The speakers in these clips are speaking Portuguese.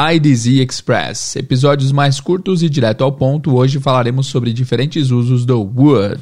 IDZ Express. Episódios mais curtos e direto ao ponto. Hoje falaremos sobre diferentes usos do would.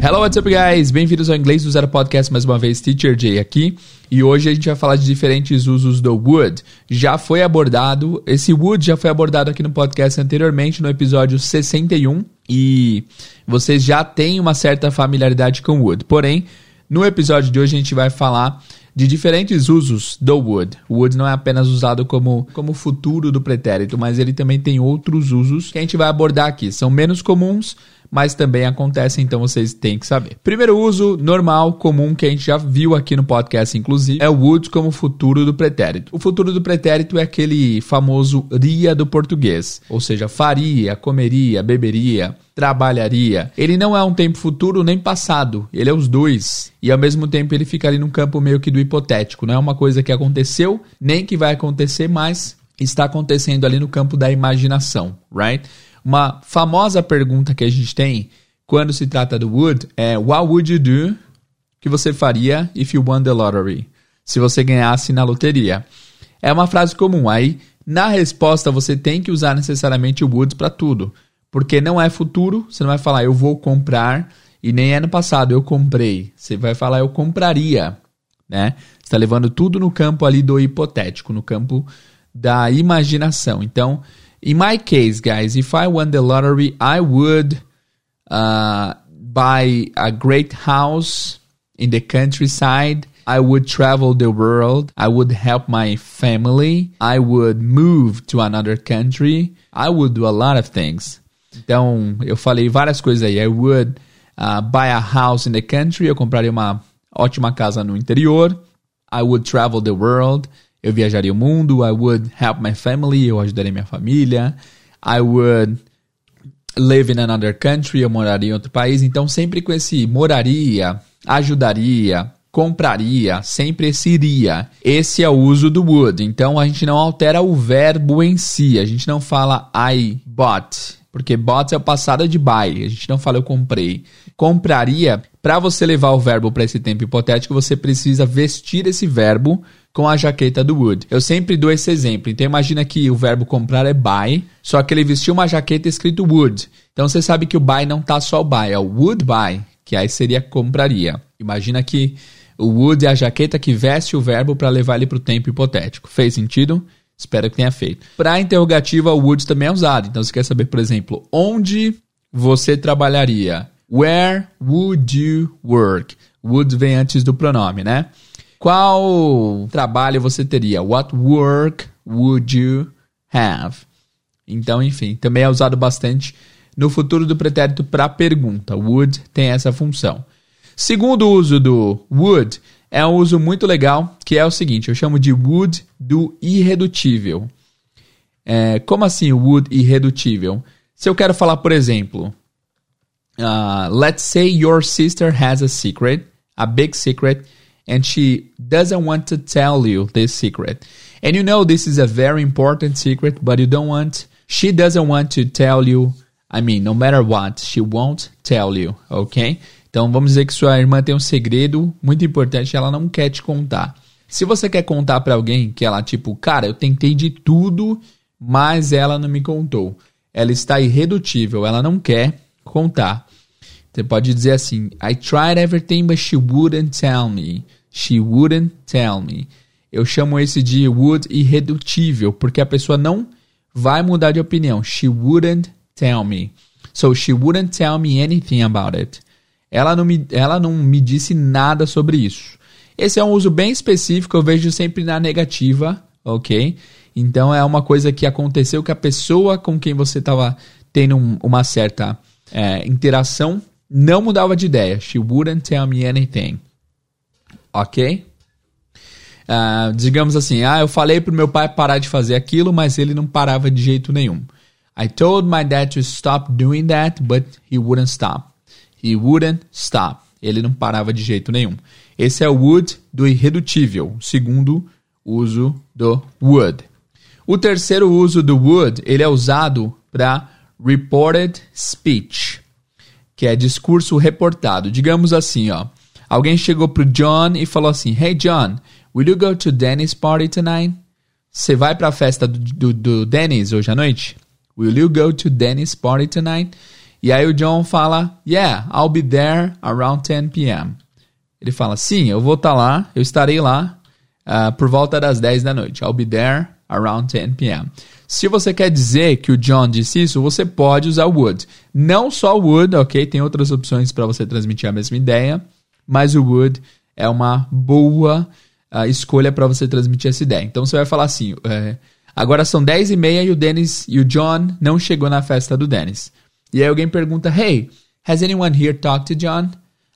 Hello, what's up, guys? Bem-vindos ao Inglês do Zero Podcast, mais uma vez, Teacher Jay aqui. E hoje a gente vai falar de diferentes usos do would. Já foi abordado, esse would já foi abordado aqui no podcast anteriormente, no episódio 61. E vocês já têm uma certa familiaridade com would. Porém, no episódio de hoje a gente vai falar de diferentes usos do would. O would não é apenas usado como, como futuro do pretérito, mas ele também tem outros usos que a gente vai abordar aqui. São menos comuns, mas também acontece, então vocês têm que saber. Primeiro uso normal, comum, que a gente já viu aqui no podcast, inclusive, é o would como futuro do pretérito. O futuro do pretérito é aquele famoso ria do português, ou seja, faria, comeria, beberia, trabalharia. Ele não é um tempo futuro nem passado, ele é os dois. E ao mesmo tempo ele fica ali num campo meio que do hipotético, não é uma coisa que aconteceu, nem que vai acontecer, mas está acontecendo ali no campo da imaginação, right? Uma famosa pergunta que a gente tem quando se trata do would é What would you do que você faria if you won the lottery? Se você ganhasse na loteria. É uma frase comum. Aí, na resposta, você tem que usar necessariamente o would para tudo. Porque não é futuro, você não vai falar eu vou comprar, e nem é no passado, eu comprei. Você vai falar eu compraria, né? Você está levando tudo no campo ali do hipotético, no campo da imaginação. Então, In my case, guys, if I won the lottery, I would uh, buy a great house in the countryside. I would travel the world. I would help my family. I would move to another country. I would do a lot of things. Então, eu falei várias coisas aí. I would uh, buy a house in the country. Eu compraria uma ótima casa no interior. I would travel the world eu viajaria o mundo, I would help my family, eu ajudaria minha família, I would live in another country, eu moraria em outro país. Então, sempre com esse moraria, ajudaria, compraria, sempre esse iria. Esse é o uso do would. Então, a gente não altera o verbo em si, a gente não fala I bought, porque bought é o passado de buy, a gente não fala eu comprei. Compraria, para você levar o verbo para esse tempo hipotético, você precisa vestir esse verbo com a jaqueta do Wood. Eu sempre dou esse exemplo. Então imagina que o verbo comprar é buy, só que ele vestiu uma jaqueta escrito would. Então você sabe que o buy não tá só o buy, é o would buy, que aí seria compraria. Imagina que o would é a jaqueta que veste o verbo para levar ele para o tempo hipotético. Fez sentido? Espero que tenha feito. Para interrogativa, o would também é usado. Então você quer saber, por exemplo, onde você trabalharia? Where would you work? Would vem antes do pronome, né? Qual trabalho você teria? What work would you have? Então, enfim, também é usado bastante no futuro do pretérito para pergunta. Would tem essa função. Segundo uso do would é um uso muito legal, que é o seguinte, eu chamo de would do irredutível. É, como assim would irredutível? Se eu quero falar, por exemplo, uh, let's say your sister has a secret, a big secret, and she doesn't want to tell you this secret. And you know this is a very important secret, but you don't want, she doesn't want to tell you. I mean, no matter what, she won't tell you, ok? Então vamos dizer que sua irmã tem um segredo muito importante, ela não quer te contar. Se você quer contar para alguém que ela tipo, cara, eu tentei de tudo, mas ela não me contou. Ela está irredutível, ela não quer contar. Você pode dizer assim: I tried everything, but she wouldn't tell me. She wouldn't tell me. Eu chamo esse de would irredutível, porque a pessoa não vai mudar de opinião. She wouldn't tell me. So she wouldn't tell me anything about it. Ela não me, ela não me disse nada sobre isso. Esse é um uso bem específico, eu vejo sempre na negativa, ok? Então é uma coisa que aconteceu que a pessoa com quem você estava tendo um, uma certa é, interação não mudava de ideia. She wouldn't tell me anything. Ok? Uh, digamos assim, ah, eu falei pro meu pai parar de fazer aquilo, mas ele não parava de jeito nenhum. I told my dad to stop doing that, but he wouldn't stop. He wouldn't stop. Ele não parava de jeito nenhum. Esse é o would do irredutível, segundo uso do would. O terceiro uso do would, ele é usado para reported speech que é discurso reportado. Digamos assim, ó. Alguém chegou pro John e falou assim: Hey John, will you go to Danny's party tonight? você vai pra festa do, do, do Dennis hoje à noite? Will you go to Dennis party tonight? E aí o John fala, yeah, I'll be there around 10 p.m. Ele fala, sim, eu vou estar tá lá, eu estarei lá uh, por volta das 10 da noite. I'll be there around 10 p.m. Se você quer dizer que o John disse isso, você pode usar would. Não só would, ok? Tem outras opções para você transmitir a mesma ideia, mas o would é uma boa uh, escolha para você transmitir essa ideia. Então você vai falar assim: é, agora são 10 e meia e o Dennis e o John não chegou na festa do Dennis. E aí alguém pergunta: Hey, has anyone here talked to John?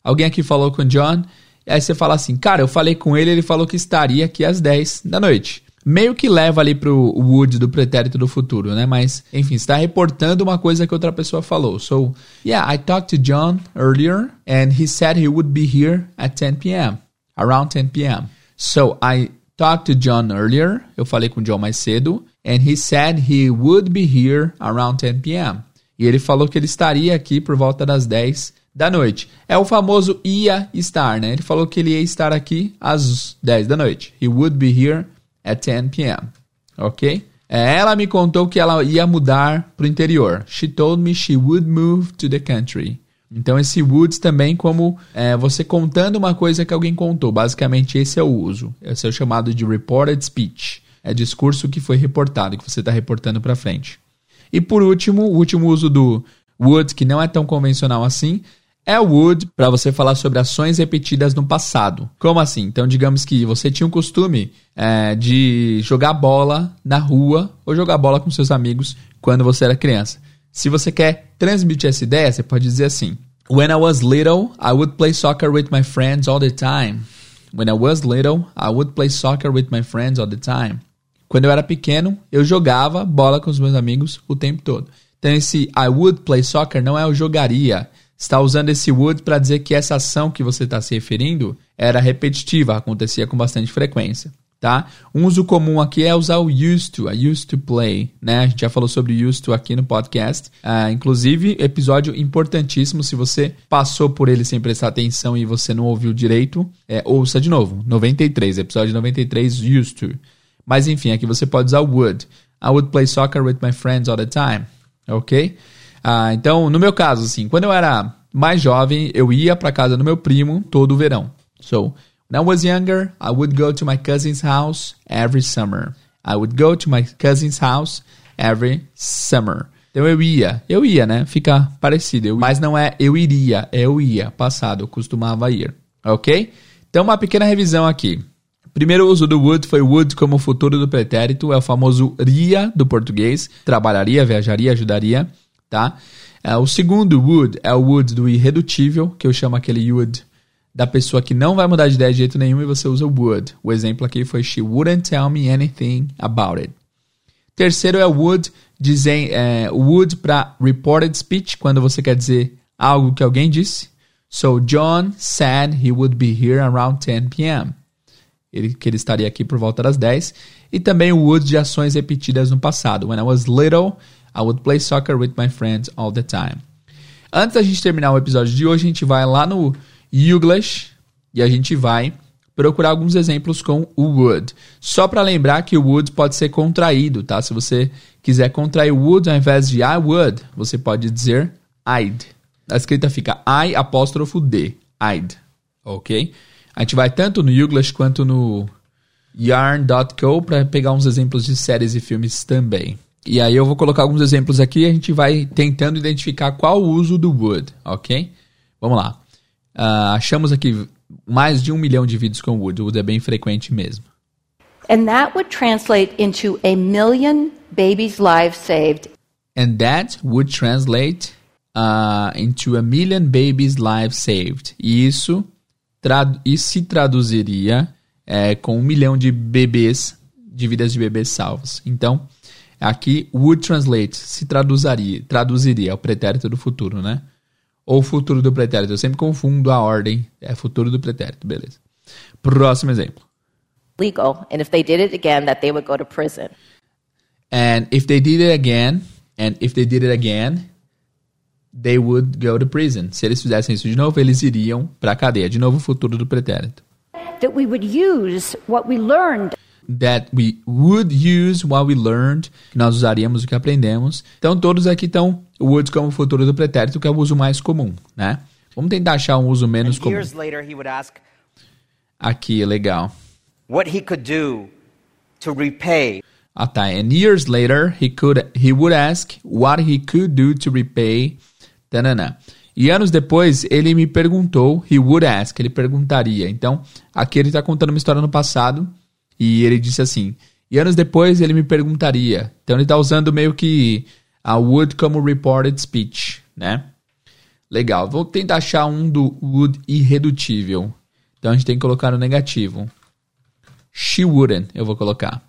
Alguém aqui falou com o John? E aí você fala assim: Cara, eu falei com ele, ele falou que estaria aqui às 10 da noite meio que leva ali pro would do pretérito do futuro, né? Mas, enfim, está reportando uma coisa que outra pessoa falou. So, yeah, I talked to John earlier and he said he would be here at 10 p.m. Around 10 p.m. So, I talked to John earlier. Eu falei com o John mais cedo. And he said he would be here around 10 p.m. E ele falou que ele estaria aqui por volta das 10 da noite. É o famoso ia estar, né? Ele falou que ele ia estar aqui às 10 da noite. He would be here at 10 p.m. Ok? É, ela me contou que ela ia mudar para o interior. She told me she would move to the country. Então, esse would também como é, você contando uma coisa que alguém contou. Basicamente, esse é o uso. Esse é o chamado de reported speech. É discurso que foi reportado, que você está reportando para frente. E por último, o último uso do would, que não é tão convencional assim, é would para você falar sobre ações repetidas no passado. Como assim? Então, digamos que você tinha o costume é, de jogar bola na rua ou jogar bola com seus amigos quando você era criança. Se você quer transmitir essa ideia, você pode dizer assim: When I was little, I would play soccer with my friends all the time. When I was little, I would play soccer with my friends all the time. Quando eu era pequeno, eu jogava bola com os meus amigos o tempo todo. Então, esse I would play soccer não é o jogaria está usando esse would para dizer que essa ação que você está se referindo era repetitiva, acontecia com bastante frequência. Tá? Um uso comum aqui é usar o used to, a used to play, né? A gente já falou sobre used to aqui no podcast. Uh, inclusive, episódio importantíssimo. Se você passou por ele sem prestar atenção e você não ouviu direito, é, ouça de novo. 93, episódio 93, used to. Mas enfim, aqui você pode usar o would. I would play soccer with my friends all the time. Ok? Ah, então, no meu caso, assim, quando eu era mais jovem, eu ia para casa do meu primo todo o verão. So, when I was younger, I would go to my cousin's house every summer. I would go to my cousin's house every summer. Então eu ia, eu ia, né? Fica parecido. Eu, mas não é eu iria, é eu ia, passado, eu costumava ir. Ok? Então uma pequena revisão aqui. Primeiro uso do would foi would como futuro do pretérito, é o famoso ria do português. Trabalharia, viajaria, ajudaria tá? É, o segundo would é o would do irredutível, que eu chamo aquele would da pessoa que não vai mudar de ideia de jeito nenhum e você usa o would. O exemplo aqui foi she wouldn't tell me anything about it. Terceiro é o would, dizem, é, would para reported speech, quando você quer dizer algo que alguém disse. So John said he would be here around 10 p.m. Ele, que ele estaria aqui por volta das 10. E também o would de ações repetidas no passado. When I was little, I would play soccer with my friends all the time. Antes da gente terminar o episódio de hoje, a gente vai lá no English e a gente vai procurar alguns exemplos com o would. Só para lembrar que o would pode ser contraído, tá? Se você quiser contrair would ao invés de I would, você pode dizer I'd. A escrita fica I apóstrofo D. I'd. Ok? A gente vai tanto no English quanto no yarn.co para pegar uns exemplos de séries e filmes também. E aí eu vou colocar alguns exemplos aqui e a gente vai tentando identificar qual o uso do would, ok? Vamos lá. Uh, achamos aqui mais de um milhão de vídeos com would. O would é bem frequente mesmo. And that would translate into a million babies' lives saved. And that would translate uh, into a million babies' lives saved. E isso, trad isso se traduziria é, com um milhão de bebês, de vidas de bebês salvos. Então, Aqui, would translate se traduziria, traduziria o pretérito do futuro, né? Ou futuro do pretérito. Eu sempre confundo a ordem. É futuro do pretérito, beleza. Próximo exemplo. Legal, and if they did it again, that they would go to prison. And if they did it again, and if they did it again, they would go to prison. Se eles fizessem isso de novo, eles iriam para a cadeia. De novo, o futuro do pretérito. That we would use what we learned that we would use what we learned, que nós usaríamos o que aprendemos. Então todos aqui estão would como futuro do pretérito, que é o uso mais comum, né? Vamos tentar achar um uso menos comum. years later, he would ask Aqui, legal. what he could do to repay Ah, tá. And years later, he could he would ask what he could do to repay. Tanana. E anos depois, ele me perguntou, he would ask, ele perguntaria. Então, aqui ele está contando uma história no passado e ele disse assim: e anos depois ele me perguntaria. Então, ele está usando meio que a would como reported speech, né? Legal. Vou tentar achar um do would irredutível. Então, a gente tem que colocar no negativo. She wouldn't, eu vou colocar.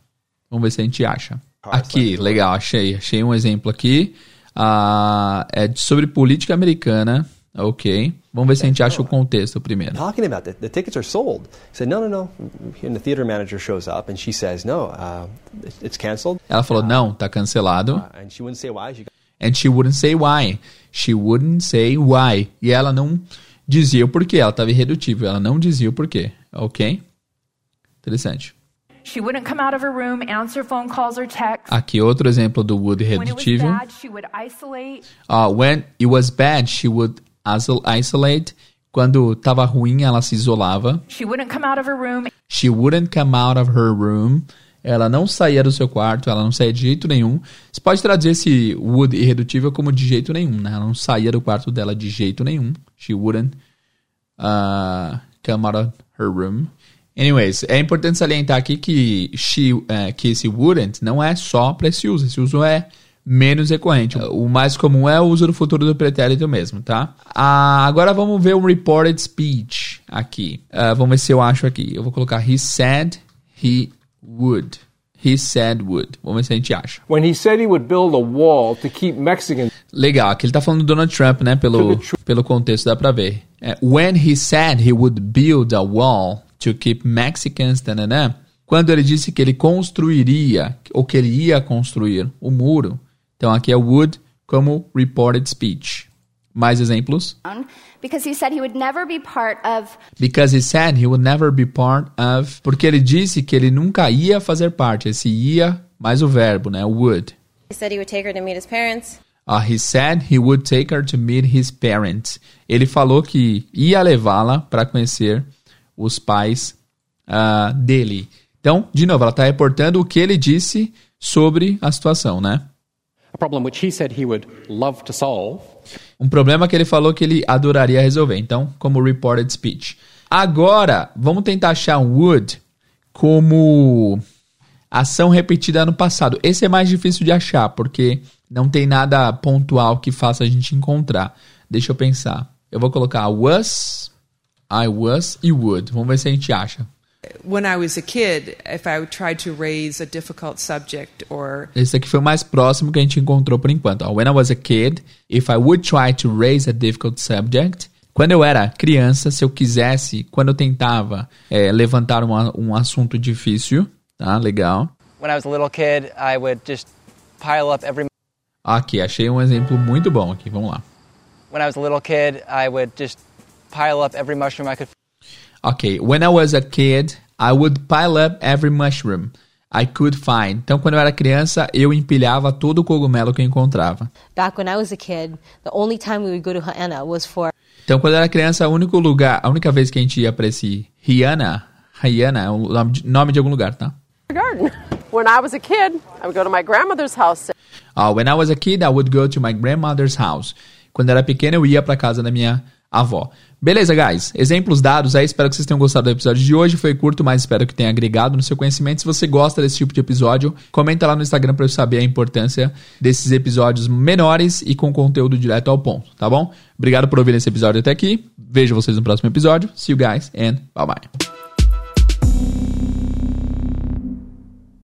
Vamos ver se a gente acha. Aqui, legal, achei. Achei um exemplo aqui. Ah, é sobre política americana. Ok. Vamos ver se a gente acha o contexto primeiro. talking about the, the tickets are sold. He said, no, no, no. And the theater manager shows up and she says, no, uh, it- it's canceled. Ela falou, não, tá cancelado. Uh, and she wouldn't say why. She And she wouldn't say why. She wouldn't say why. E ela não dizia o porquê. Ela estava irredutível. Ela não dizia o porquê. Ok? Interessante. She wouldn't come out of her room, answer phone calls or texts. Aqui outro exemplo do would When it was irredutível. bad, she would isolate. Uh, when it was bad, she would isolate. Quando estava ruim, ela se isolava. She wouldn't come out of her room, She wouldn't come out of her room. Ela não saía do seu quarto, ela não saía de jeito nenhum. Você pode traduzir esse would irredutível como de jeito nenhum, né? Ela não saía do quarto dela de jeito nenhum. She wouldn't uh, come out of her room. Anyways, é importante salientar aqui que, she, eh, que esse wouldn't não é só para esse uso. Esse uso é menos recorrente. O mais comum é o uso do futuro do pretérito mesmo, tá? Ah, agora vamos ver o reported speech aqui. Ah, vamos ver se eu acho aqui. Eu vou colocar he said he would. He said would. Vamos ver se a gente acha. when he said he would build a wall to keep Mexicans Legal, aqui ele tá falando do Donald Trump, né? Pelo, pelo contexto dá pra ver. É, when he said he would build a wall to keep Mexicans, tananã, quando ele disse que ele construiria, ou que ele ia construir o muro, então aqui é would como reported speech. Mais exemplos? because he said he would never be part of Because he said he would never be part of. Porque ele disse que ele nunca ia fazer parte. Esse ia mais o verbo, né? Would. He said he would take her to meet his parents. Uh, he said he would take her to meet his parents. Ele falou que ia levá-la para conhecer os pais ah, dele. Então, de novo, ela está reportando o que ele disse sobre a situação, né? Um problema que ele falou que ele adoraria resolver. Então, como reported speech. Agora, vamos tentar achar would como ação repetida no passado. Esse é mais difícil de achar, porque não tem nada pontual que faça a gente encontrar. Deixa eu pensar. Eu vou colocar was, I was e would. Vamos ver se a gente acha. When I was a kid, if I tried to raise a difficult subject or Esse aqui foi o mais próximo que a gente encontrou por enquanto. When I was a kid, if I would try to raise a difficult subject. Quando eu era criança, se eu quisesse, quando eu tentava é, levantar uma- um assunto difícil, tá? Legal. When I was a little kid, I would just pile up every. Aqui, achei um exemplo muito bom aqui. Vamos lá. When I was a little kid, I would just pile up every mushroom I could. Ok. When I was a kid, I would pile up every mushroom I could find. Então, quando eu era criança, eu empilhava todo o cogumelo que eu encontrava. Back when I was a kid, the only time we would go to Hannah was for Então, quando eu era criança, o único lugar, a única vez que a gente ia pra esse Rihanna, Rihanna é o nome de, nome de algum lugar, tá? garden. When I was a kid, I would go to my grandmother's house. Uh, when I was a kid, I would go to my grandmother's house. Quando eu era pequeno, eu ia pra casa da minha avó. Beleza, guys? Exemplos dados aí. Espero que vocês tenham gostado do episódio de hoje. Foi curto, mas espero que tenha agregado no seu conhecimento. Se você gosta desse tipo de episódio, comenta lá no Instagram pra eu saber a importância desses episódios menores e com conteúdo direto ao ponto, tá bom? Obrigado por ouvir esse episódio até aqui. Vejo vocês no próximo episódio. See you guys and bye bye.